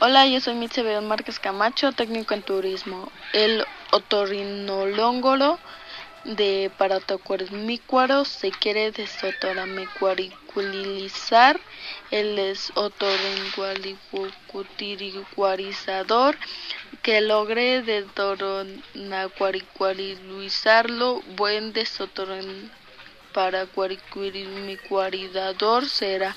Hola, yo soy Mitze Márquez Camacho, técnico en turismo. El otorrinolóngolo de paratocuermícuaro se quiere desotoramecuariculizar. El es otorrincualicutiriguarizador que logre desdoronacuaricualizarlo. Buen desotorin para será.